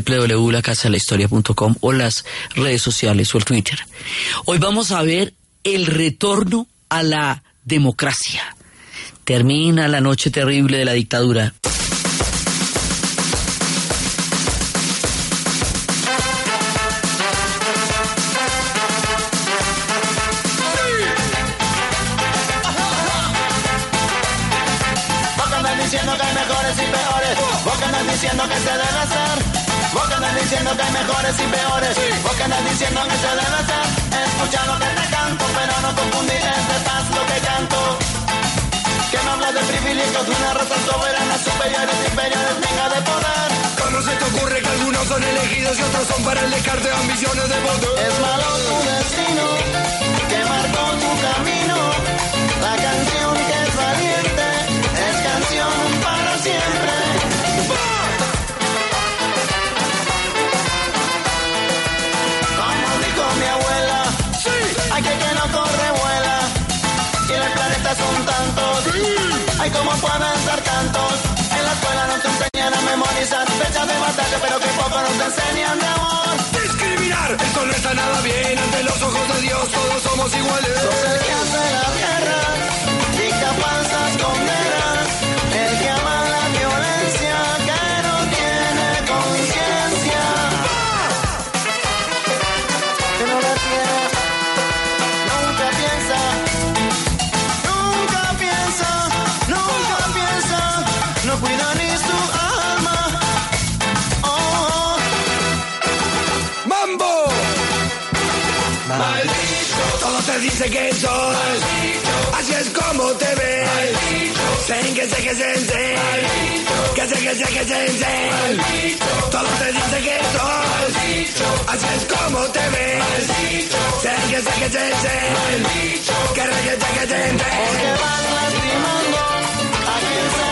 www.lacasadelahistoria.com o las redes sociales o el Twitter. Hoy vamos a ver el retorno a la democracia. Termina la noche terrible de la dictadura. Y peores. Vos que andas diciendo que se debe hacer. Escucha lo que te canto, pero no confundir es de paz lo que canto. Que no hablas de privilegios de una raza soberana, superiores, inferiores, venga de poder. ¿Cómo se te ocurre que algunos son elegidos y otros son para el descarte de ambiciones de poder? Es malo tu destino, que marcó tu camino. Fechas de batalla, pero que poco nos enseñan de amor. Discriminar, esto no está nada bien. Ante los ojos de Dios todos somos iguales. Que hace la guerra, Dicen que sos Así es como te ves. Sen que sé que se sen Que sé que sé que se sen Todos te dicen que sos Así es como te ves. Sen que sé que se sen Que re que sé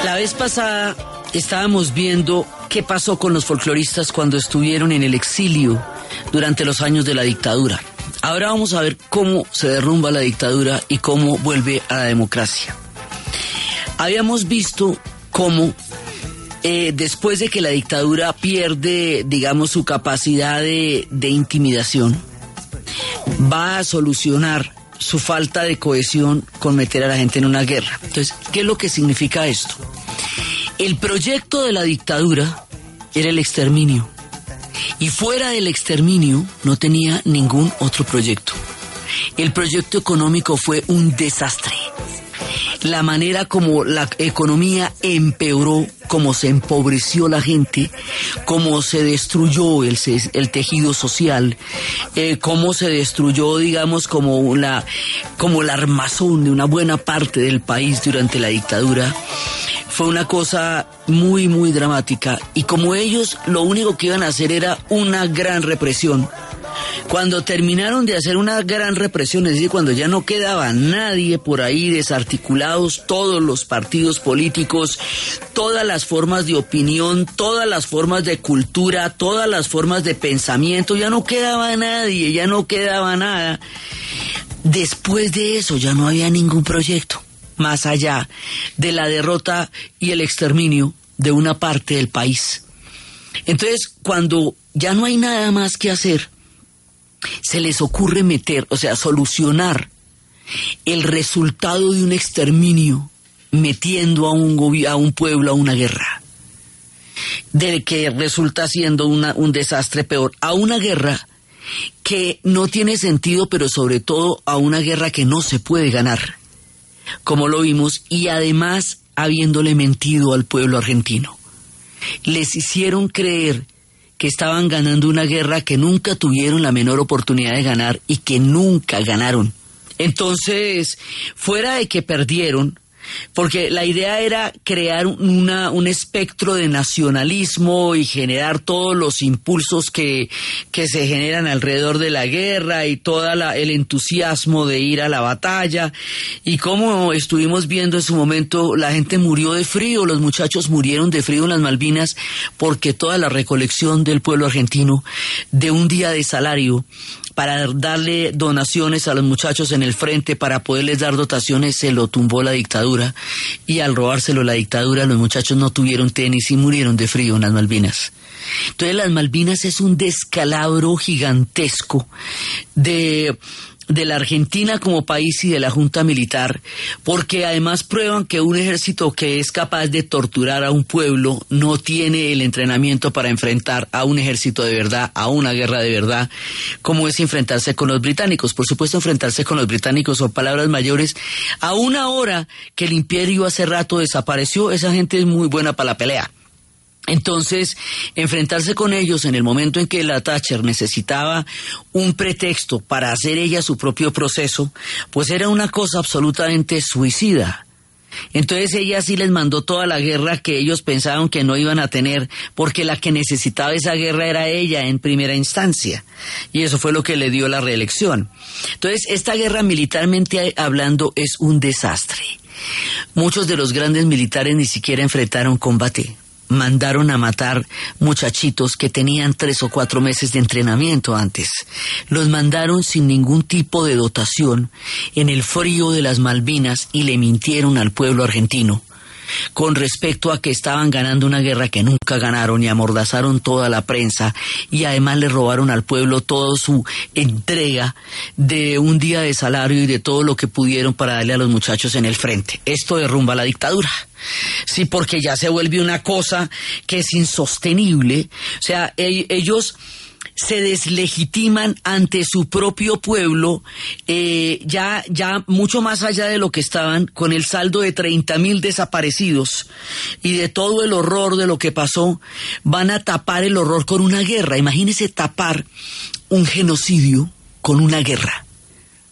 La vez pasada estábamos viendo qué pasó con los folcloristas cuando estuvieron en el exilio durante los años de la dictadura. Ahora vamos a ver cómo se derrumba la dictadura y cómo vuelve a la democracia. Habíamos visto cómo eh, después de que la dictadura pierde, digamos, su capacidad de, de intimidación, va a solucionar su falta de cohesión con meter a la gente en una guerra. Entonces, ¿qué es lo que significa esto? El proyecto de la dictadura era el exterminio. Y fuera del exterminio no tenía ningún otro proyecto. El proyecto económico fue un desastre. La manera como la economía empeoró, como se empobreció la gente, cómo se destruyó el, el tejido social, eh, cómo se destruyó, digamos, como la, como la armazón de una buena parte del país durante la dictadura fue una cosa muy, muy dramática. Y como ellos lo único que iban a hacer era una gran represión, cuando terminaron de hacer una gran represión, es decir, cuando ya no quedaba nadie por ahí desarticulados, todos los partidos políticos, todas las formas de opinión, todas las formas de cultura, todas las formas de pensamiento, ya no quedaba nadie, ya no quedaba nada. Después de eso ya no había ningún proyecto más allá de la derrota y el exterminio de una parte del país. Entonces, cuando ya no hay nada más que hacer, se les ocurre meter, o sea, solucionar el resultado de un exterminio metiendo a un, a un pueblo a una guerra, de que resulta siendo una- un desastre peor, a una guerra que no tiene sentido, pero sobre todo a una guerra que no se puede ganar, como lo vimos, y además habiéndole mentido al pueblo argentino. Les hicieron creer que estaban ganando una guerra que nunca tuvieron la menor oportunidad de ganar y que nunca ganaron. Entonces, fuera de que perdieron, porque la idea era crear una, un espectro de nacionalismo y generar todos los impulsos que, que se generan alrededor de la guerra y todo el entusiasmo de ir a la batalla. Y como estuvimos viendo en su momento, la gente murió de frío, los muchachos murieron de frío en las Malvinas porque toda la recolección del pueblo argentino de un día de salario para darle donaciones a los muchachos en el frente, para poderles dar dotaciones, se lo tumbó la dictadura y al robárselo la dictadura los muchachos no tuvieron tenis y murieron de frío en las Malvinas. Entonces las Malvinas es un descalabro gigantesco de de la Argentina como país y de la Junta Militar, porque además prueban que un ejército que es capaz de torturar a un pueblo no tiene el entrenamiento para enfrentar a un ejército de verdad, a una guerra de verdad, como es enfrentarse con los británicos. Por supuesto, enfrentarse con los británicos son palabras mayores. A una hora que el imperio hace rato desapareció, esa gente es muy buena para la pelea. Entonces, enfrentarse con ellos en el momento en que la Thatcher necesitaba un pretexto para hacer ella su propio proceso, pues era una cosa absolutamente suicida. Entonces ella sí les mandó toda la guerra que ellos pensaban que no iban a tener, porque la que necesitaba esa guerra era ella en primera instancia. Y eso fue lo que le dio la reelección. Entonces, esta guerra militarmente hablando es un desastre. Muchos de los grandes militares ni siquiera enfrentaron combate mandaron a matar muchachitos que tenían tres o cuatro meses de entrenamiento antes. Los mandaron sin ningún tipo de dotación en el frío de las Malvinas y le mintieron al pueblo argentino con respecto a que estaban ganando una guerra que nunca ganaron y amordazaron toda la prensa y además le robaron al pueblo toda su entrega de un día de salario y de todo lo que pudieron para darle a los muchachos en el frente. Esto derrumba la dictadura. Sí, porque ya se vuelve una cosa que es insostenible. O sea, ellos se deslegitiman ante su propio pueblo, eh, ya, ya mucho más allá de lo que estaban, con el saldo de 30 mil desaparecidos y de todo el horror de lo que pasó, van a tapar el horror con una guerra. Imagínense tapar un genocidio con una guerra.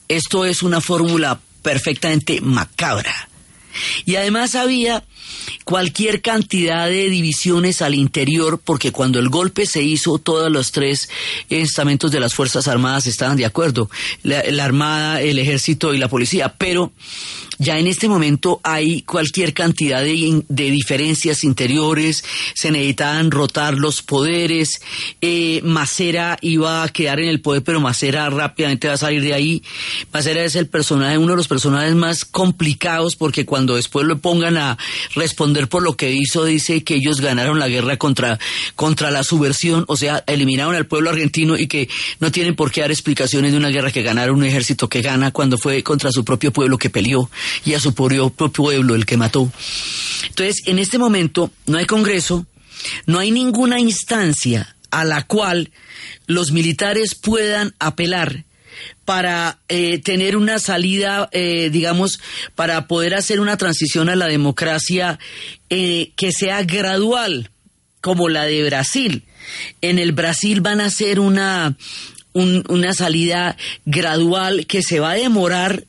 Esto es una fórmula perfectamente macabra. Y además había cualquier cantidad de divisiones al interior, porque cuando el golpe se hizo, todos los tres estamentos de las Fuerzas Armadas estaban de acuerdo, la, Armada, el Ejército y la Policía, pero ya en este momento hay cualquier cantidad de, diferencias interiores, se necesitaban rotar los poderes, eh, Macera iba a quedar en el poder, pero Macera rápidamente va a salir de ahí. Macera es el personaje, uno de los personajes más complicados, porque cuando después lo pongan a responder por lo que hizo, dice que ellos ganaron la guerra contra, contra la subversión, o sea, eliminaron al pueblo argentino y que no tienen por qué dar explicaciones de una guerra que ganaron un ejército que gana cuando fue contra su propio pueblo que peleó y a su propio pueblo el que mató. Entonces, en este momento no hay Congreso, no hay ninguna instancia a la cual los militares puedan apelar para eh, tener una salida, eh, digamos, para poder hacer una transición a la democracia eh, que sea gradual, como la de Brasil. En el Brasil van a hacer una, una salida gradual que se va a demorar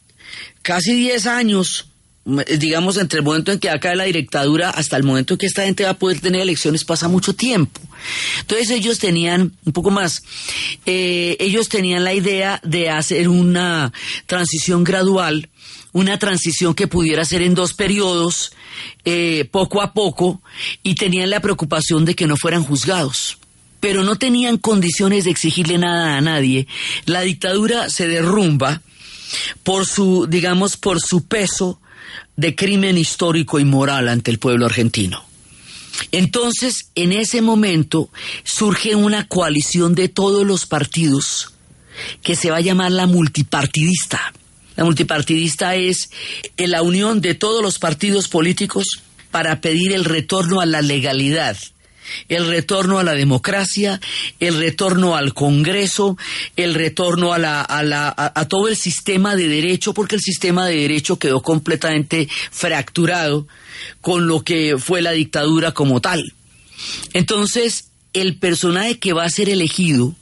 casi 10 años, digamos, entre el momento en que acaba la dictadura hasta el momento en que esta gente va a poder tener elecciones, pasa mucho tiempo. Entonces ellos tenían, un poco más, eh, ellos tenían la idea de hacer una transición gradual, una transición que pudiera ser en dos periodos, eh, poco a poco, y tenían la preocupación de que no fueran juzgados pero no tenían condiciones de exigirle nada a nadie. La dictadura se derrumba por su, digamos, por su peso de crimen histórico y moral ante el pueblo argentino. Entonces, en ese momento surge una coalición de todos los partidos que se va a llamar la multipartidista. La multipartidista es la unión de todos los partidos políticos para pedir el retorno a la legalidad el retorno a la democracia, el retorno al Congreso, el retorno a, la, a, la, a, todo el sistema de derecho, porque el sistema de derecho quedó completamente fracturado con lo que fue la dictadura como tal. Entonces, el personaje que va a ser elegido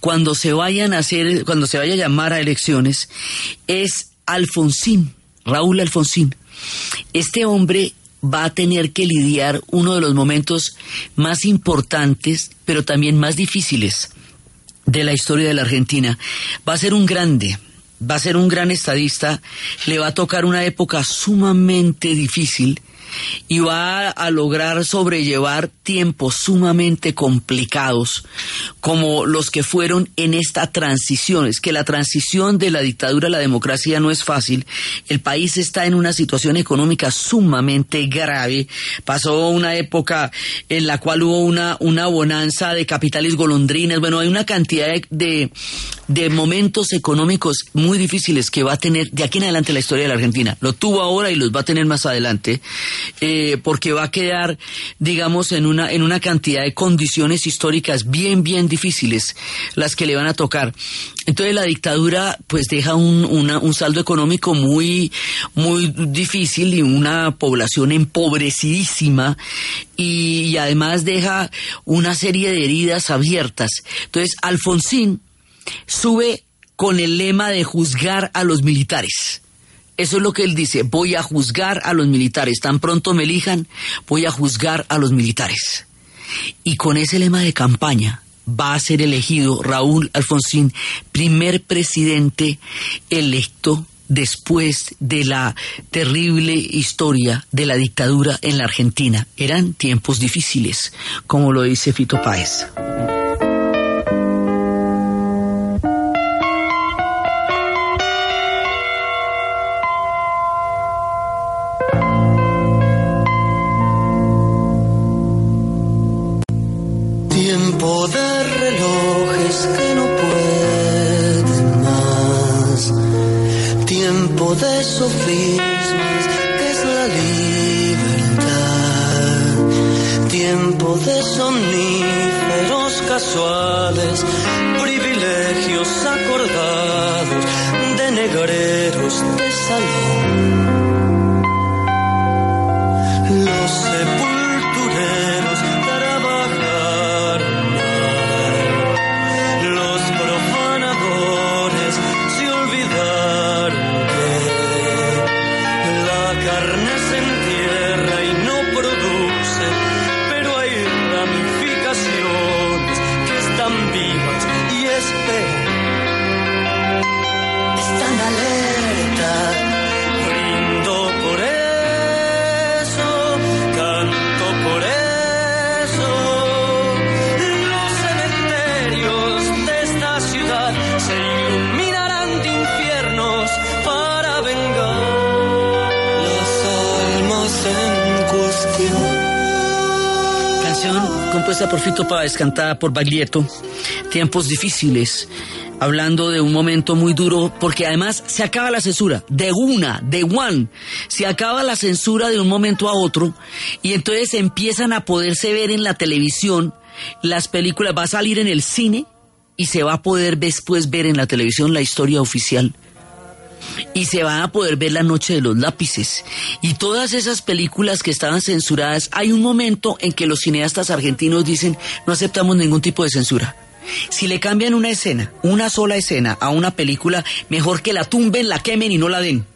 cuando se vayan a hacer, cuando se vaya a llamar a elecciones, es Alfonsín, Raúl Alfonsín. este hombre va a tener que lidiar uno de los momentos más importantes, pero también más difíciles de la historia de la Argentina. Va a ser un grande, va a ser un gran estadista, le va a tocar una época sumamente difícil y va a lograr sobrellevar tiempos sumamente complicados como los que fueron en esta transición. Es que la transición de la dictadura a la democracia no es fácil. El país está en una situación económica sumamente grave. Pasó una época en la cual hubo una, una bonanza de capitales golondrinas. Bueno, hay una cantidad de, de, momentos económicos muy difíciles que va a tener de aquí en adelante la historia de la Argentina. Lo tuvo ahora y los va a tener más adelante. Eh, porque va a quedar, digamos, en una, en una cantidad de condiciones históricas bien, bien difíciles las que le van a tocar. Entonces la dictadura pues deja un, un saldo económico muy, muy difícil y una población empobrecidísima y además deja una serie de heridas abiertas. Entonces Alfonsín sube con el lema de juzgar a los militares. Eso es lo que él dice, voy a juzgar a los militares, tan pronto me elijan, voy a juzgar a los militares. Y con ese lema de campaña va a ser elegido Raúl Alfonsín, primer presidente electo después de la terrible historia de la dictadura en la Argentina. Eran tiempos difíciles, como lo dice Fito Páez. Por Fito Páez, cantada por Baglietto, tiempos difíciles, hablando de un momento muy duro, porque además se acaba la censura, de una, de one, se acaba la censura de un momento a otro, y entonces empiezan a poderse ver en la televisión las películas, va a salir en el cine y se va a poder después ver en la televisión la historia oficial y se van a poder ver La Noche de los Lápices. Y todas esas películas que estaban censuradas, hay un momento en que los cineastas argentinos dicen, no aceptamos ningún tipo de censura. Si le cambian una escena, una sola escena a una película, mejor que la tumben, la quemen y no la den.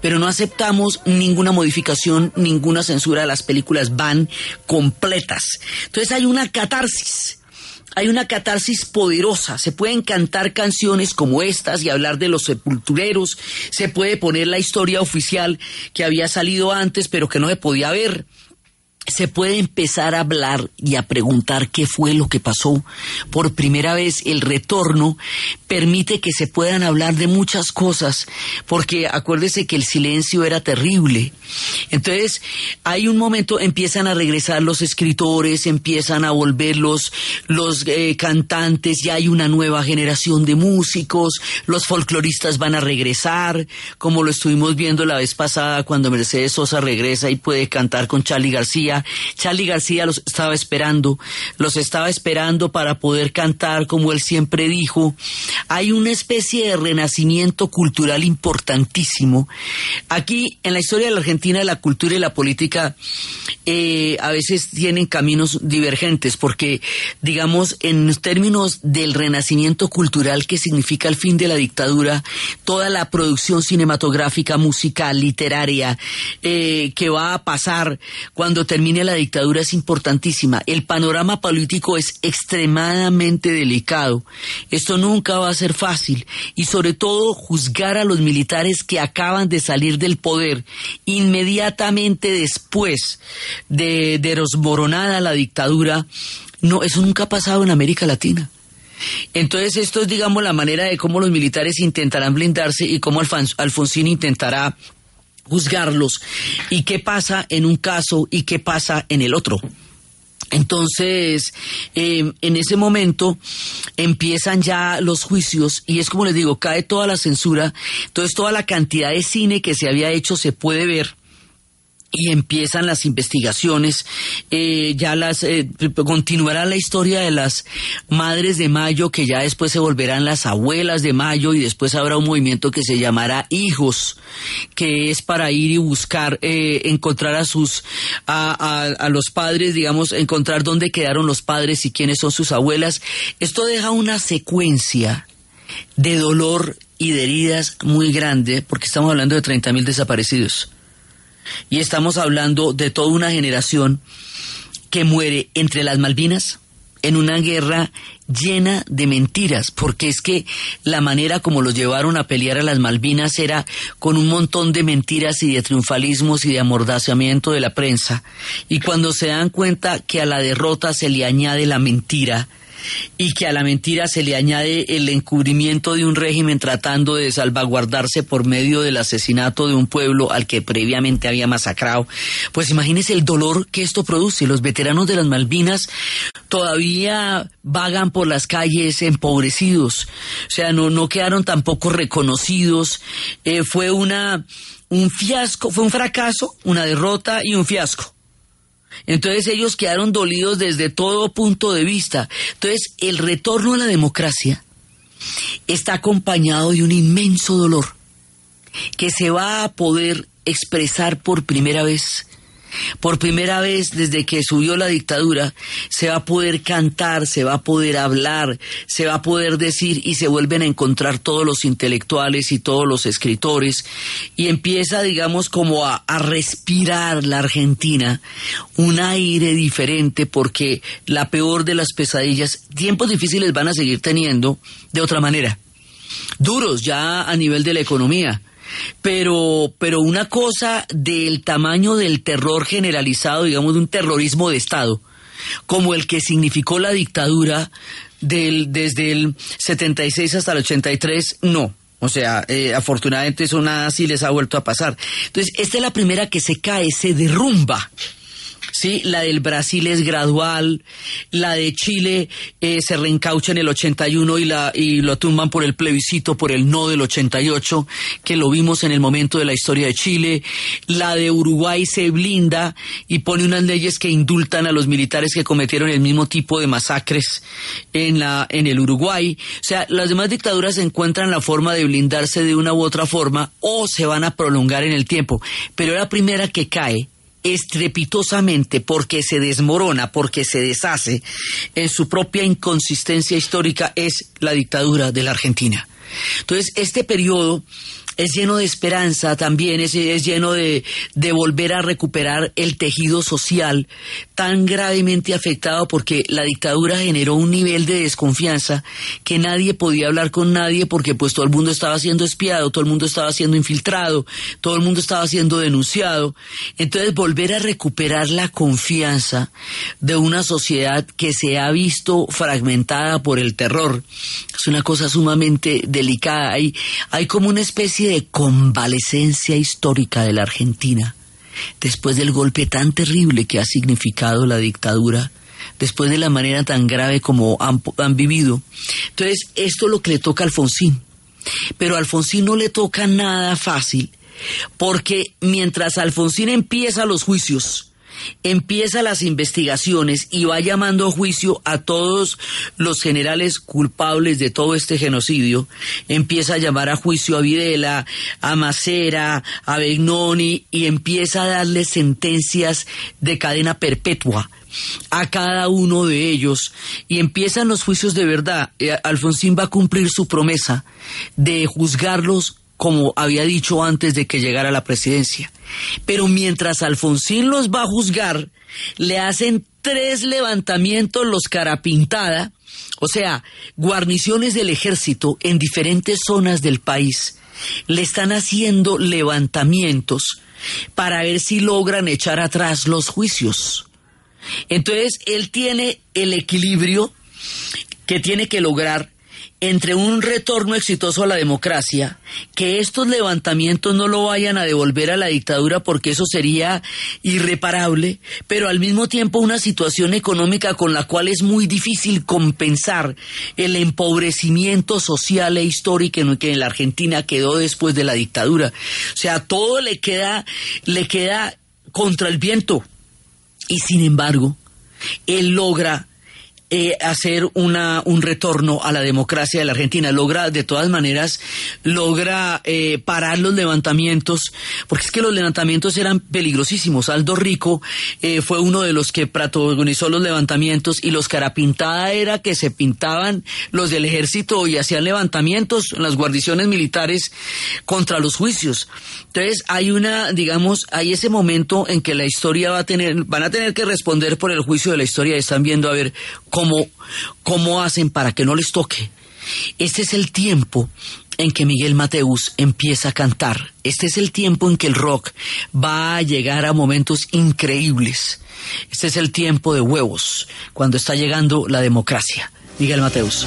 Pero no aceptamos ninguna modificación, ninguna censura, las películas van completas. Entonces hay una catarsis hay una catarsis poderosa. Se pueden cantar canciones como estas y hablar de los sepultureros. Se puede poner la historia oficial que había salido antes, pero que no se podía ver se puede empezar a hablar y a preguntar qué fue lo que pasó. Por primera vez el retorno permite que se puedan hablar de muchas cosas, porque acuérdese que el silencio era terrible. Entonces, hay un momento, empiezan a regresar los escritores, empiezan a volver los, los eh, cantantes, ya hay una nueva generación de músicos, los folcloristas van a regresar, como lo estuvimos viendo la vez pasada cuando Mercedes Sosa regresa y puede cantar con Charlie García Charlie García los estaba esperando, los estaba esperando para poder cantar como él siempre dijo, hay una especie de renacimiento cultural importantísimo. Aquí, en la historia de la Argentina, la cultura y la política eh, a veces tienen caminos divergentes, porque, digamos, en términos del renacimiento cultural que significa el fin de la dictadura, toda la producción cinematográfica, musical, literaria, eh, que va a pasar cuando termine la dictadura es importantísima. El panorama político es extremadamente delicado. Esto nunca va a ser fácil y sobre todo juzgar a los militares que acaban de salir del poder inmediatamente después de, desmoronada la dictadura, no, eso nunca ha pasado en América Latina. Entonces, esto es, digamos, la manera de cómo los militares intentarán blindarse y cómo Alfonsín intentará juzgarlos y qué pasa en un caso y qué pasa en el otro. Entonces, eh, en ese momento empiezan ya los juicios y es como les digo, cae toda la censura, entonces toda la cantidad de cine que se había hecho se puede ver y empiezan las investigaciones, eh, ya las eh, continuará la historia de las madres de Mayo, que ya después se volverán las abuelas de Mayo y después habrá un movimiento que se llamará Hijos, que es para ir y buscar eh, encontrar a sus a, a los padres, digamos, encontrar dónde quedaron los padres y quiénes son sus abuelas. Esto deja una secuencia de dolor y de heridas muy grande, porque estamos hablando de 30 mil desaparecidos y estamos hablando de toda una generación que muere entre las Malvinas en una guerra llena de mentiras, porque es que la manera como los llevaron a pelear a las Malvinas era con un montón de mentiras y de triunfalismos y de amordaciamiento de la prensa. Y cuando se dan cuenta que a la derrota se le añade la mentira, y que a la mentira se le añade el encubrimiento de un régimen tratando de salvaguardarse por medio del asesinato de un pueblo al que previamente había masacrado. Pues imagínese el dolor que esto produce. Los veteranos de las Malvinas todavía vagan por las calles empobrecidos, o sea, no, no quedaron tampoco reconocidos. Eh, fue una un fiasco, fue un fracaso, una derrota y un fiasco. Entonces ellos quedaron dolidos desde todo punto de vista. Entonces el retorno a la democracia está acompañado de un inmenso dolor que se va a poder expresar por primera vez por primera vez desde que subió la dictadura, se va a poder cantar, se va a poder hablar, se va a poder decir y se vuelven a encontrar todos los intelectuales y todos los escritores y empieza, digamos, como a, a respirar la Argentina un aire diferente porque la peor de las pesadillas, tiempos difíciles van a seguir teniendo de otra manera. Duros ya a nivel de la economía, pero, pero una cosa del tamaño del terror generalizado, digamos, de un terrorismo de Estado, como el que significó la dictadura del, desde el 76 hasta el 83, no. O sea, eh, afortunadamente eso nada así les ha vuelto a pasar. Entonces, esta es la primera que se cae, se derrumba. ¿Sí? La del Brasil es gradual, la de Chile eh, se reencaucha en el 81 y, la, y lo tumban por el plebiscito, por el no del 88, que lo vimos en el momento de la historia de Chile, la de Uruguay se blinda y pone unas leyes que indultan a los militares que cometieron el mismo tipo de masacres en, la, en el Uruguay. O sea, las demás dictaduras encuentran la forma de blindarse de una u otra forma o se van a prolongar en el tiempo, pero la primera que cae estrepitosamente porque se desmorona, porque se deshace en su propia inconsistencia histórica es la dictadura de la Argentina. Entonces, este periodo es lleno de esperanza también, es, es lleno de, de, volver a recuperar el tejido social tan gravemente afectado porque la dictadura generó un nivel de desconfianza que nadie podía hablar con nadie porque pues todo el mundo estaba siendo espiado, todo el mundo estaba siendo infiltrado, todo el mundo estaba siendo denunciado. Entonces volver a recuperar la confianza de una sociedad que se ha visto fragmentada por el terror es una cosa sumamente delicada. Hay, hay como una especie de convalecencia histórica de la Argentina, después del golpe tan terrible que ha significado la dictadura, después de la manera tan grave como han, han vivido. Entonces, esto es lo que le toca a Alfonsín. Pero a Alfonsín no le toca nada fácil, porque mientras Alfonsín empieza los juicios, empieza las investigaciones y va llamando a juicio a todos los generales culpables de todo este genocidio, empieza a llamar a juicio a Videla, a Macera, a Begnoni y empieza a darle sentencias de cadena perpetua a cada uno de ellos y empiezan los juicios de verdad. Eh, Alfonsín va a cumplir su promesa de juzgarlos como había dicho antes de que llegara a la presidencia. Pero mientras Alfonsín los va a juzgar, le hacen tres levantamientos los carapintada, o sea, guarniciones del ejército en diferentes zonas del país. Le están haciendo levantamientos para ver si logran echar atrás los juicios. Entonces, él tiene el equilibrio que tiene que lograr entre un retorno exitoso a la democracia, que estos levantamientos no lo vayan a devolver a la dictadura porque eso sería irreparable, pero al mismo tiempo una situación económica con la cual es muy difícil compensar el empobrecimiento social e histórico que en la Argentina quedó después de la dictadura. O sea, todo le queda, le queda contra el viento. Y sin embargo, él logra eh, hacer una, un retorno a la democracia de la Argentina. Logra, de todas maneras, logra eh, parar los levantamientos, porque es que los levantamientos eran peligrosísimos. Aldo Rico eh, fue uno de los que protagonizó los levantamientos y los carapintada era que se pintaban los del ejército y hacían levantamientos en las guarniciones militares contra los juicios. Entonces hay una, digamos, hay ese momento en que la historia va a tener, van a tener que responder por el juicio de la historia están viendo a ver cómo, cómo hacen para que no les toque. Este es el tiempo en que Miguel Mateus empieza a cantar. Este es el tiempo en que el rock va a llegar a momentos increíbles. Este es el tiempo de huevos, cuando está llegando la democracia. Miguel Mateus.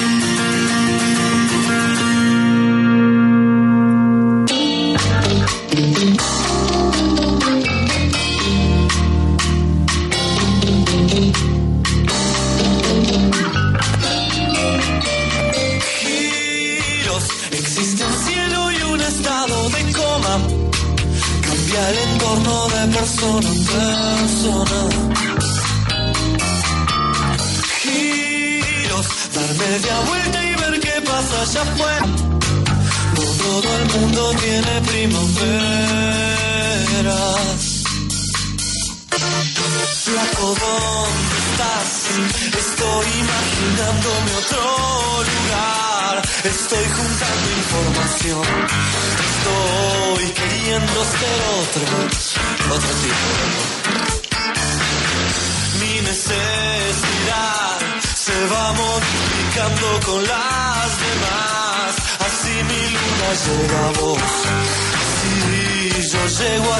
Llego.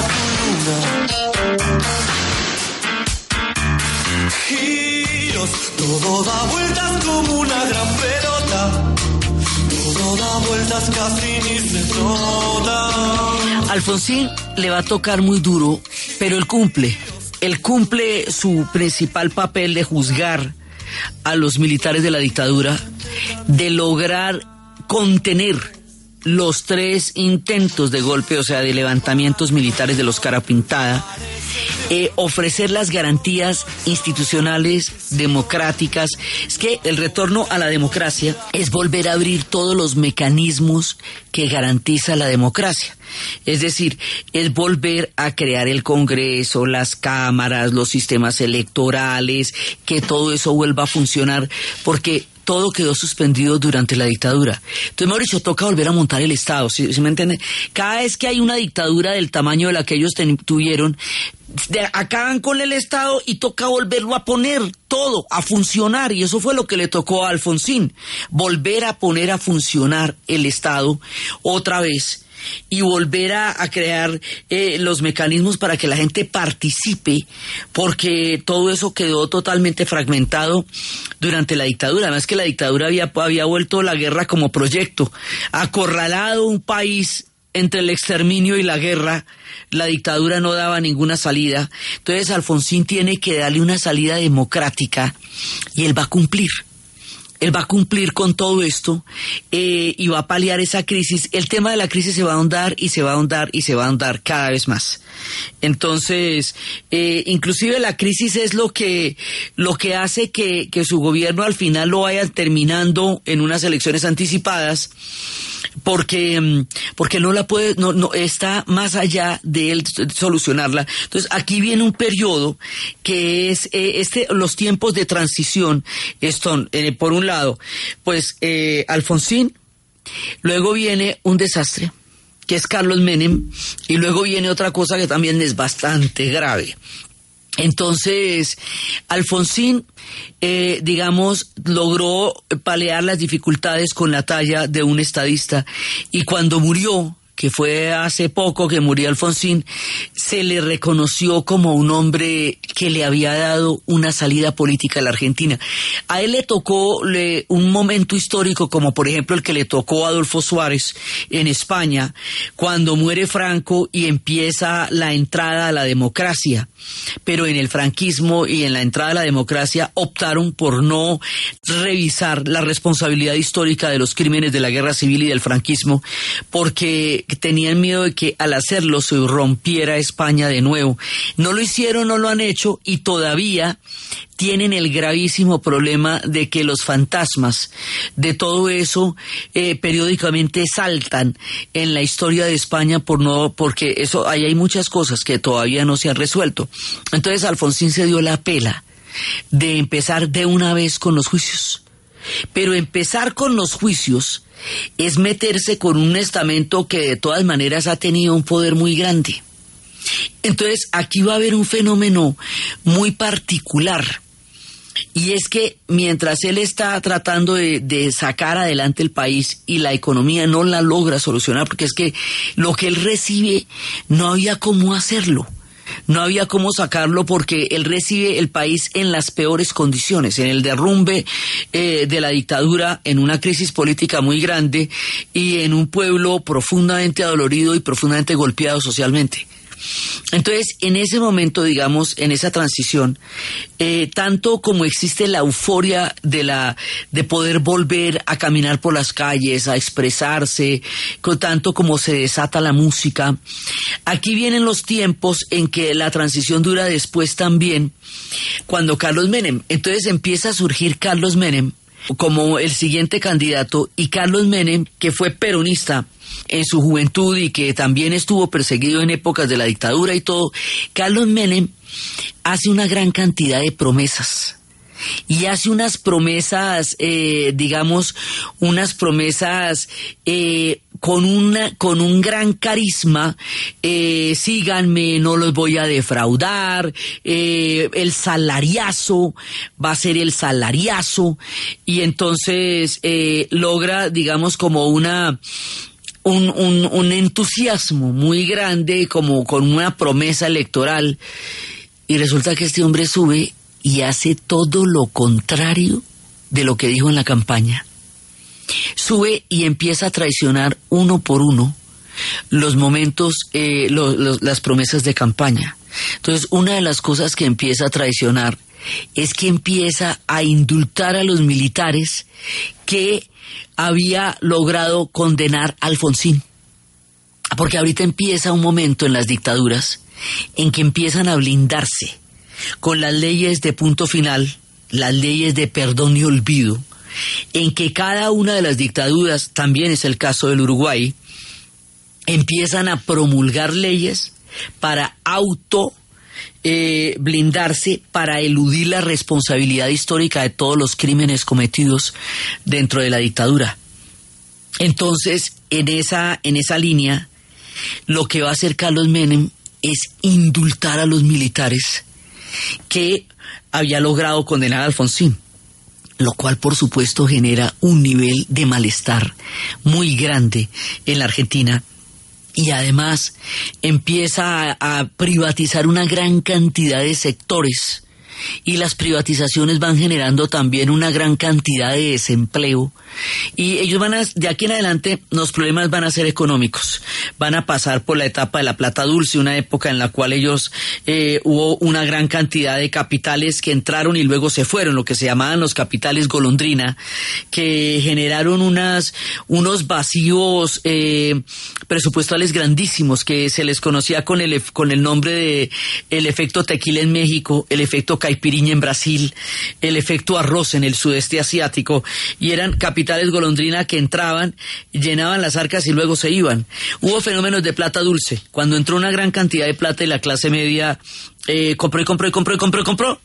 Giros, todo da vueltas como una gran pelota. Todo da vueltas. Alfonsín le va a tocar muy duro, pero él cumple. Él cumple su principal papel de juzgar a los militares de la dictadura, de lograr contener los tres intentos de golpe, o sea, de levantamientos militares de los Carapintada, eh, ofrecer las garantías institucionales, democráticas. Es que el retorno a la democracia es volver a abrir todos los mecanismos que garantiza la democracia. Es decir, es volver a crear el Congreso, las cámaras, los sistemas electorales, que todo eso vuelva a funcionar, porque todo quedó suspendido durante la dictadura. Entonces, Mauricio, toca volver a montar el Estado, ¿sí, me entiende? Cada vez que hay una dictadura del tamaño de la que ellos tuvieron, acaban con el Estado y toca volverlo a poner todo a funcionar. Y eso fue lo que le tocó a Alfonsín, volver a poner a funcionar el Estado otra vez y volver a, crear eh, los mecanismos para que la gente participe, porque todo eso quedó totalmente fragmentado durante la dictadura. Además que la dictadura había, había vuelto la guerra como proyecto, acorralado un país entre el exterminio y la guerra, la dictadura no daba ninguna salida. Entonces Alfonsín tiene que darle una salida democrática y él va a cumplir él va a cumplir con todo esto eh, y va a paliar esa crisis. El tema de la crisis se va a ahondar y se va a ahondar y se va a ahondar cada vez más. Entonces, eh, inclusive la crisis es lo que, lo que hace que, que su gobierno al final lo vaya terminando en unas elecciones anticipadas porque, mm, porque no la puede, no, no, está más allá de él solucionarla. Entonces, aquí viene un periodo que es eh, este, los tiempos de transición están, por un lado, pues eh, Alfonsín, luego viene un desastre, que es Carlos Menem, y luego viene otra cosa que también es bastante grave, entonces, Alfonsín, eh, digamos, logró palear las dificultades con la talla de un estadista y cuando murió, que fue hace poco que murió Alfonsín, se le reconoció como un hombre que le había dado una salida política a la Argentina. A él le tocó un momento histórico como por ejemplo el que le tocó a Adolfo Suárez en España, cuando muere Franco y empieza la entrada a la democracia. Pero en el franquismo y en la entrada a la democracia optaron por no revisar la responsabilidad histórica de los crímenes de la guerra civil y del franquismo, porque tenían miedo de que al hacerlo se rompiera España de nuevo. No lo hicieron, no lo han hecho y todavía tienen el gravísimo problema de que los fantasmas de todo eso eh, periódicamente saltan en la historia de España por no porque eso ahí hay muchas cosas que todavía no se han resuelto. Entonces Alfonsín se dio la pela de empezar de una vez con los juicios. Pero empezar con los juicios es meterse con un estamento que de todas maneras ha tenido un poder muy grande. Entonces, aquí va a haber un fenómeno muy particular. Y es que mientras él está tratando de, de, sacar adelante el país y la economía no la logra solucionar, porque es que lo que él recibe no había cómo hacerlo no había cómo sacarlo porque él recibe el país en las peores condiciones, en el derrumbe eh, de la dictadura, en una crisis política muy grande y en un pueblo profundamente adolorido y profundamente golpeado socialmente. Entonces, en ese momento, digamos, en esa transición, eh, tanto como existe la euforia de la de poder volver a caminar por las calles, a expresarse, con tanto como se desata la música, aquí vienen los tiempos en que la transición dura después también, cuando Carlos Menem, entonces empieza a surgir Carlos Menem como el siguiente candidato y Carlos Menem, que fue peronista, en su juventud y que también estuvo perseguido en épocas de la dictadura y todo, Carlos Menem hace una gran cantidad de promesas. Y hace unas promesas, eh, digamos, unas promesas eh, con una con un gran carisma eh, síganme no los voy a defraudar el salariazo va a ser el salariazo y entonces logra digamos como una un, un, un entusiasmo muy grande, como con una promesa electoral, y resulta que este hombre sube y hace todo lo contrario de lo que dijo en la campaña. Sube y empieza a traicionar uno por uno los momentos, eh, las promesas de campaña. Entonces, una de las cosas que empieza a traicionar es que empieza a indultar a los militares que había logrado condenar a Alfonsín. Porque ahorita empieza un momento en las dictaduras en que empiezan a blindarse con las leyes de punto final, las leyes de perdón y olvido, en que cada una de las dictaduras, también es el caso del Uruguay, empiezan a promulgar leyes para auto eh, blindarse para eludir la responsabilidad histórica de todos los crímenes cometidos dentro de la dictadura. Entonces, en esa, en esa línea, lo que va a hacer Carlos Menem es indultar a los militares que había logrado condenar a Alfonsín, lo cual por supuesto genera un nivel de malestar muy grande en la Argentina. Y además empieza a, a, privatizar una gran cantidad de sectores y las privatizaciones van generando también una gran cantidad de desempleo y ellos van a, de aquí en adelante, los problemas van a ser económicos, van a pasar por la etapa de la plata dulce, una época en la cual ellos eh, hubo una gran cantidad de capitales que entraron y luego se fueron, lo que se llamaban los capitales golondrina, que generaron unas, unos vacíos eh, presupuestales grandísimos que se les conocía con el, con el nombre de el efecto tequila en México, el efecto caipiriña en Brasil, el efecto arroz en el sudeste asiático, y eran golondrina que entraban, llenaban las arcas y luego se iban. Hubo fenómenos de plata dulce, cuando entró una gran cantidad de plata y la clase media eh, compró y compró y compró y compró y compró,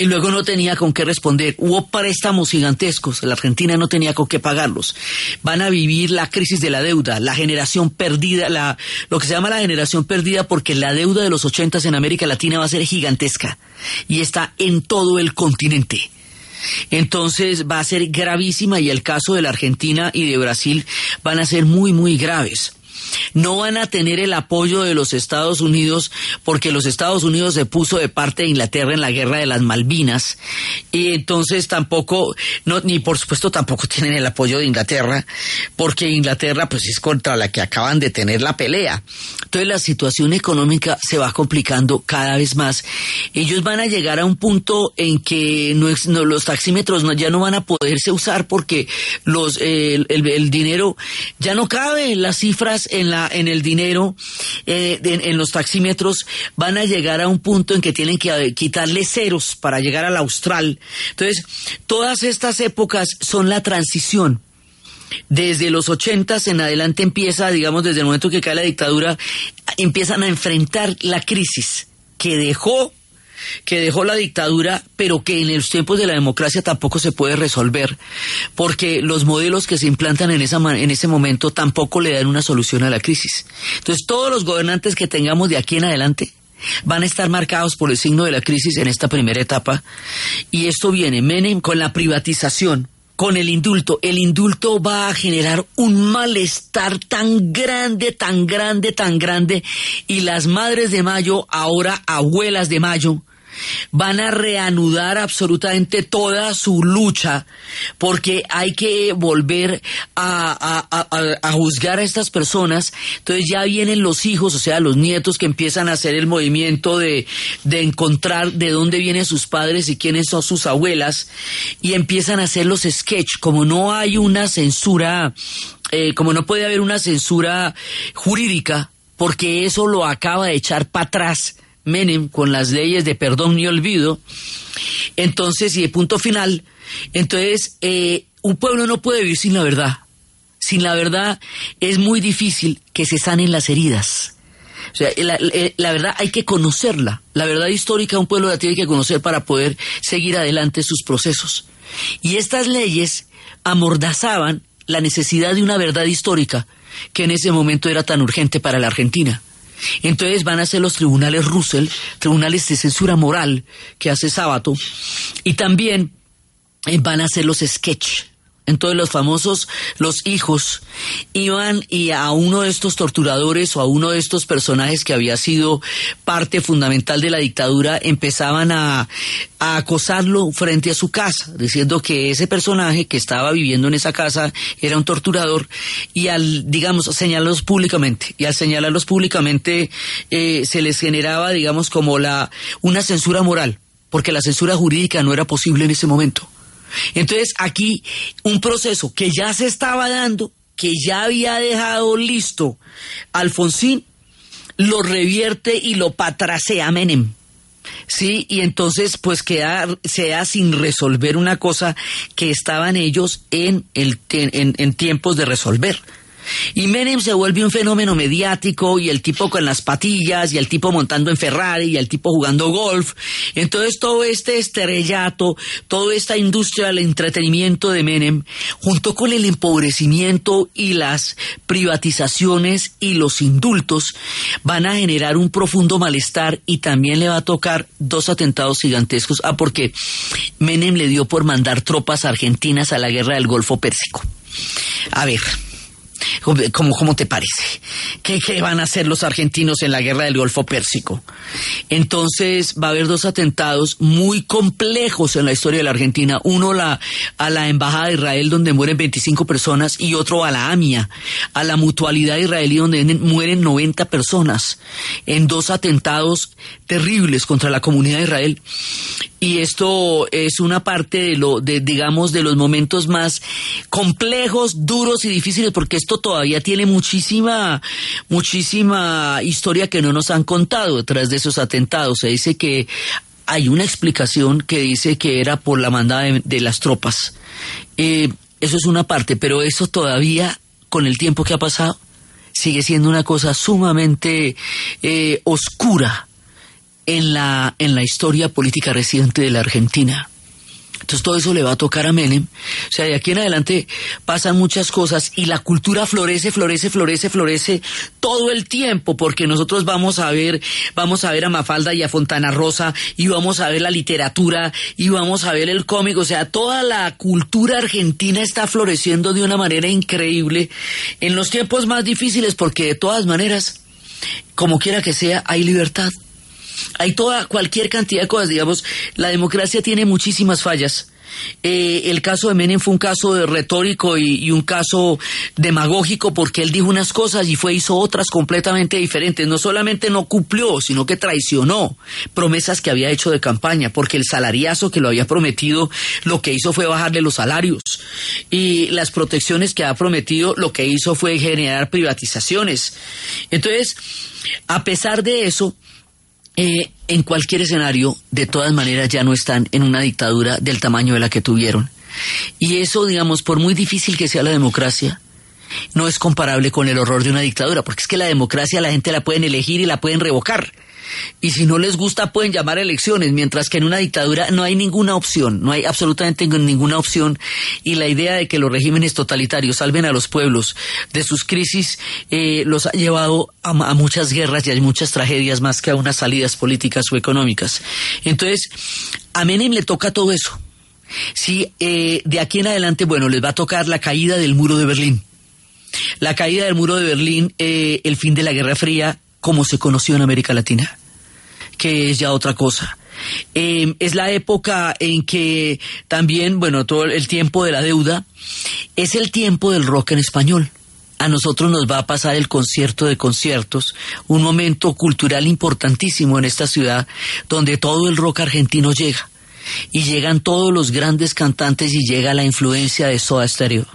y luego no tenía con qué responder. Hubo préstamos gigantescos, la Argentina no tenía con qué pagarlos. Van a vivir la crisis de la deuda, la generación perdida, la, lo que se llama la generación perdida porque la deuda de los ochentas en América Latina va a ser gigantesca y está en todo el continente. Entonces va a ser gravísima y el caso de la Argentina y de Brasil van a ser muy, muy graves no van a tener el apoyo de los Estados Unidos porque los Estados Unidos se puso de parte de Inglaterra en la guerra de las Malvinas y entonces tampoco, no, ni por supuesto tampoco tienen el apoyo de Inglaterra porque Inglaterra pues es contra la que acaban de tener la pelea. Entonces la situación económica se va complicando cada vez más. Ellos van a llegar a un punto en que no, no, los taxímetros ya no van a poderse usar porque los, el, el, el, dinero ya no cabe, las cifras en, la, en el dinero, eh, en, en, los taxímetros, van a llegar a un punto en que tienen que quitarle ceros para llegar al austral. Entonces, todas estas épocas son la transición desde los ochentas en adelante empieza, digamos, desde el momento que cae la dictadura, empiezan a enfrentar la crisis que dejó que dejó la dictadura, pero que en los tiempos de la democracia tampoco se puede resolver, porque los modelos que se implantan en, esa, en ese momento tampoco le dan una solución a la crisis. Entonces, todos los gobernantes que tengamos de aquí en adelante van a estar marcados por el signo de la crisis en esta primera etapa, y esto viene, Menem, con la privatización, con el indulto. El indulto va a generar un malestar tan grande, tan grande, tan grande. Y las madres de Mayo, ahora abuelas de Mayo, van a reanudar absolutamente toda su lucha porque hay que volver a, juzgar a estas personas. Entonces ya vienen los hijos, o sea, los nietos que empiezan a hacer el movimiento de, de encontrar de dónde vienen sus padres y quiénes son sus abuelas y empiezan a hacer los sketch. Como no hay una censura, eh, como no puede haber una censura jurídica, porque eso lo acaba de echar para atrás Menem con las leyes de perdón y olvido, entonces, y de punto final, entonces, eh, un pueblo no puede vivir sin la verdad. Sin la verdad es muy difícil que se sanen las heridas. O sea, la, la, la, verdad hay que conocerla. La verdad histórica un pueblo la tiene que conocer para poder seguir adelante sus procesos. Y estas leyes amordazaban la necesidad de una verdad histórica que en ese momento era tan urgente para la Argentina. Entonces van a ser los tribunales Russell, tribunales de censura moral que hace Sábato, y también van a ser los sketch. Entonces los famosos, los hijos, iban y a uno de estos torturadores o a uno de estos personajes que había sido parte fundamental de la dictadura, empezaban a, acosarlo frente a su casa, diciendo que ese personaje que estaba viviendo en esa casa era un torturador y al, digamos, señalarlos públicamente, y al señalarlos públicamente eh, se les generaba, digamos, como la, una censura moral, porque la censura jurídica no era posible en ese momento. Entonces aquí un proceso que ya se estaba dando, que ya había dejado listo Alfonsín, lo revierte y lo patracea Menem. Sí, y entonces pues queda, sea sin resolver una cosa que estaban ellos en, el, en, en tiempos de resolver. Y Menem se vuelve un fenómeno mediático y el tipo con las patillas y el tipo montando en Ferrari y el tipo jugando golf. Entonces todo este estrellato, toda esta industria del entretenimiento de Menem, junto con el empobrecimiento y las privatizaciones y los indultos, van a generar un profundo malestar y también le va a tocar dos atentados gigantescos. Ah, porque Menem le dio por mandar tropas argentinas a la guerra del Golfo Pérsico. A ver, ¿Cómo, cómo te parece? ¿Qué, ¿Qué, van a hacer los argentinos en la guerra del Golfo Pérsico? Entonces va a haber dos atentados muy complejos en la historia de la Argentina. Uno la, a la Embajada de Israel donde mueren 25 personas y otro a la AMIA, a la Mutualidad Israelí donde mueren 90 personas en dos atentados terribles contra la comunidad de Israel y esto es una parte de lo de digamos de los momentos más complejos, duros y difíciles porque esto todavía tiene muchísima muchísima historia que no nos han contado detrás de esos atentados. Se dice que hay una explicación que dice que era por la mandada de, las tropas. Eh, eso es una parte, pero eso todavía con el tiempo que ha pasado sigue siendo una cosa sumamente eh, oscura en la, en la historia política reciente de la Argentina. Entonces todo eso le va a tocar a Menem. O sea, de aquí en adelante pasan muchas cosas y la cultura florece, florece, florece, florece todo el tiempo, porque nosotros vamos a ver, vamos a ver a Mafalda y a Fontana Rosa, y vamos a ver la literatura, y vamos a ver el cómic. O sea, toda la cultura argentina está floreciendo de una manera increíble en los tiempos más difíciles, porque de todas maneras, como quiera que sea, hay libertad. Hay toda, cualquier cantidad de cosas, digamos, la democracia tiene muchísimas fallas. Eh, el caso de Menem fue un caso de retórico y, un caso demagógico porque él dijo unas cosas y fue hizo otras completamente diferentes. No solamente no cumplió, sino que traicionó promesas que había hecho de campaña, porque el salariazo que lo había prometido lo que hizo fue bajarle los salarios y las protecciones que ha prometido lo que hizo fue generar privatizaciones. Entonces, a pesar de eso, eh, en cualquier escenario, de todas maneras, ya no están en una dictadura del tamaño de la que tuvieron. Y eso, digamos, por muy difícil que sea la democracia, no es comparable con el horror de una dictadura, porque es que la democracia la gente la pueden elegir y la pueden revocar y si no les gusta pueden llamar a elecciones, mientras que en una dictadura no hay ninguna opción, no hay absolutamente ninguna opción y la idea de que los regímenes totalitarios salven a los pueblos de sus crisis eh, los ha llevado a, muchas guerras y a muchas tragedias más que a unas salidas políticas o económicas. Entonces, a Menem le toca todo eso. Sí, eh, de aquí en adelante, bueno, les va a tocar la caída del muro de Berlín. La caída del muro de Berlín, eh, el fin de la Guerra Fría, como se conoció en América Latina que es ya otra cosa. Eh, es la época en que también, bueno, todo el tiempo de la deuda, es el tiempo del rock en español. A nosotros nos va a pasar el concierto de conciertos, un momento cultural importantísimo en esta ciudad, donde todo el rock argentino llega. Y llegan todos los grandes cantantes y llega la influencia de Soda Stereo.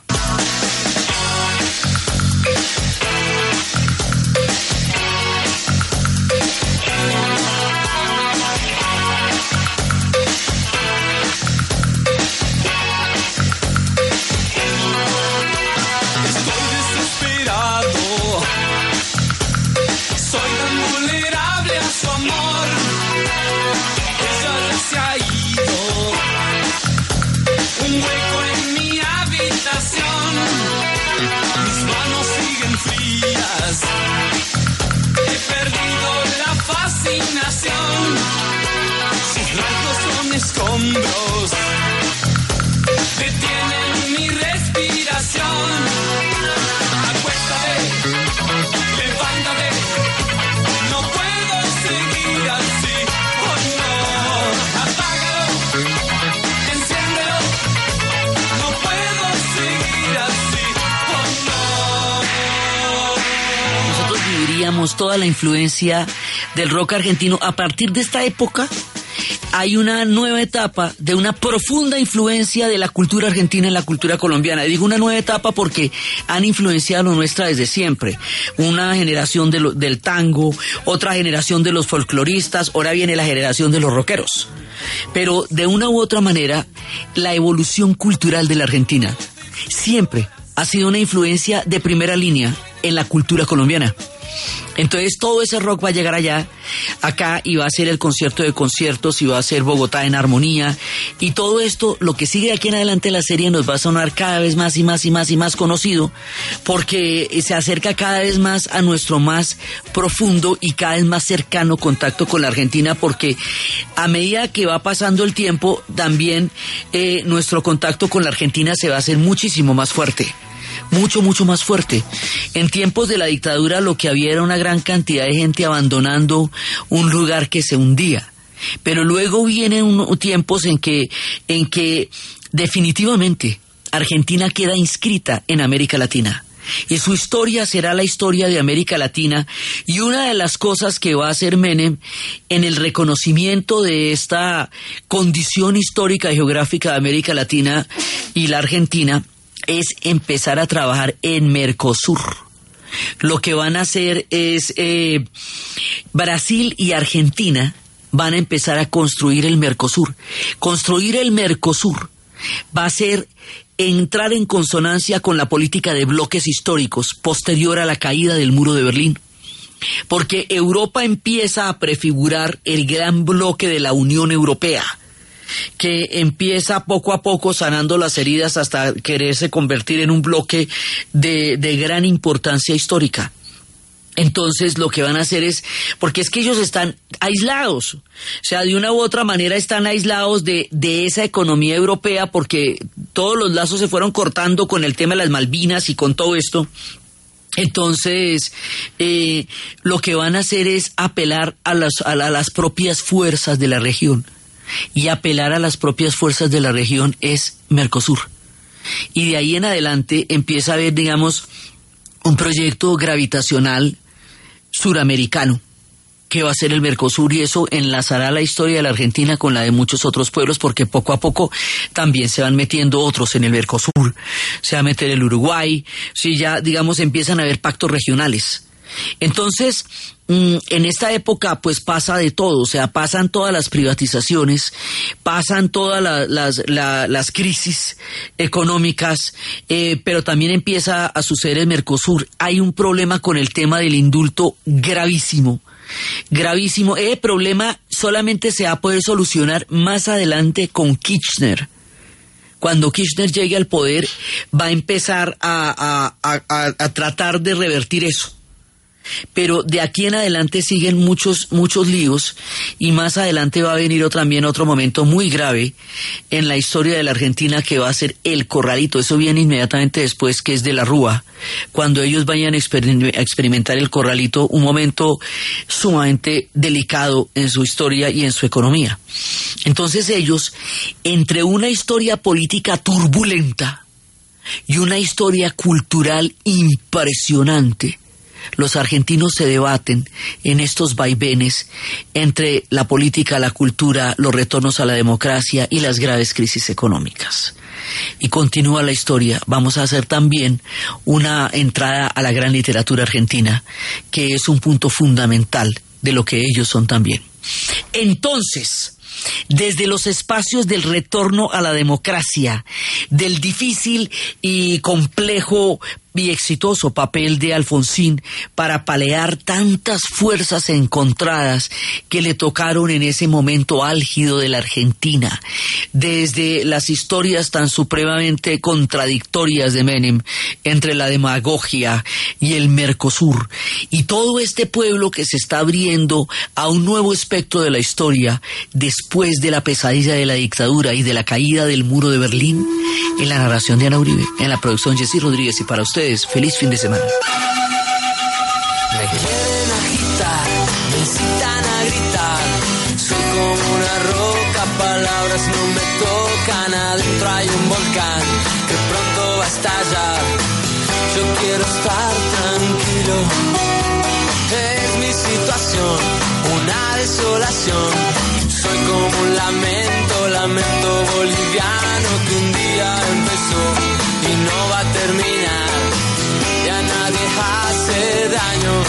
La influencia del rock argentino a partir de esta época hay una nueva etapa de una profunda influencia de la cultura argentina en la cultura colombiana. Y digo una nueva etapa porque han influenciado nuestra desde siempre. Una generación del tango, otra generación de los folcloristas, ahora viene la generación de los rockeros. Pero de una u otra manera, la evolución cultural de la Argentina siempre ha sido una influencia de primera línea en la cultura colombiana. Entonces todo ese rock va a llegar allá, acá y va a ser el concierto de conciertos y va a ser Bogotá en armonía. Y todo esto, lo que sigue aquí en adelante la serie nos va a sonar cada vez más y más y más y más conocido porque se acerca cada vez más a nuestro más profundo y cada vez más cercano contacto con la Argentina porque a medida que va pasando el tiempo también eh, nuestro contacto con la Argentina se va a hacer muchísimo más fuerte mucho, mucho más fuerte. En tiempos de la dictadura lo que había era una gran cantidad de gente abandonando un lugar que se hundía. Pero luego vienen tiempos en que, en que definitivamente Argentina queda inscrita en América Latina. Y su historia será la historia de América Latina. Y una de las cosas que va a hacer Menem en el reconocimiento de esta condición histórica y geográfica de América Latina y la Argentina es empezar a trabajar en Mercosur. Lo que van a hacer es eh, Brasil y Argentina van a empezar a construir el Mercosur. Construir el Mercosur va a ser entrar en consonancia con la política de bloques históricos posterior a la caída del muro de Berlín. Porque Europa empieza a prefigurar el gran bloque de la Unión Europea que empieza poco a poco sanando las heridas hasta quererse convertir en un bloque de, de gran importancia histórica. Entonces lo que van a hacer es, porque es que ellos están aislados, o sea, de una u otra manera están aislados de, de, esa economía europea porque todos los lazos se fueron cortando con el tema de las Malvinas y con todo esto. Entonces, eh, lo que van a hacer es apelar a las, a las propias fuerzas de la región y apelar a las propias fuerzas de la región es Mercosur. Y de ahí en adelante empieza a haber, digamos, un proyecto gravitacional suramericano que va a ser el Mercosur y eso enlazará la historia de la Argentina con la de muchos otros pueblos porque poco a poco también se van metiendo otros en el Mercosur. Se va a meter el Uruguay, si ya digamos empiezan a haber pactos regionales. Entonces, en esta época pues pasa de todo, o sea, pasan todas las privatizaciones, pasan todas las, crisis económicas, eh, pero también empieza a suceder en Mercosur. Hay un problema con el tema del indulto gravísimo gravísimo. Ese problema solamente se va a poder solucionar más adelante con Kirchner. Cuando Kirchner llegue al poder, va a empezar a tratar de revertir eso. Pero de aquí en adelante siguen muchos, muchos líos y más adelante va a venir también otro momento muy grave en la historia de la Argentina que va a ser el corralito. Eso viene inmediatamente después que es de la Rúa. Cuando ellos vayan a experimentar el corralito, un momento sumamente delicado en su historia y en su economía. Entonces ellos, entre una historia política turbulenta y una historia cultural impresionante, los argentinos se debaten en estos vaivenes entre la política, la cultura, los retornos a la democracia y las graves crisis económicas. Y continúa la historia. Vamos a hacer también una entrada a la gran literatura argentina, que es un punto fundamental de lo que ellos son también. Entonces, desde los espacios del retorno a la democracia, del difícil y complejo y exitoso papel de Alfonsín para palear tantas fuerzas encontradas que le tocaron en ese momento álgido de la Argentina, desde las historias tan supremamente contradictorias de Menem entre la demagogia y el Mercosur, y todo este pueblo que se está abriendo a un nuevo aspecto de la historia después de la pesadilla de la dictadura y de la caída del muro de Berlín, en la narración de Ana Uribe, en la producción Jessy Rodríguez y para feliz fin de semana. Me quieren agitar, me incitan a gritar. Soy como una roca, palabras no me tocan. Adentro hay un volcán que pronto va a estallar. Yo quiero estar tranquilo. Es mi situación, una desolación. Soy como un lamento, lamento boliviano que un día empezó y no va a terminar daño.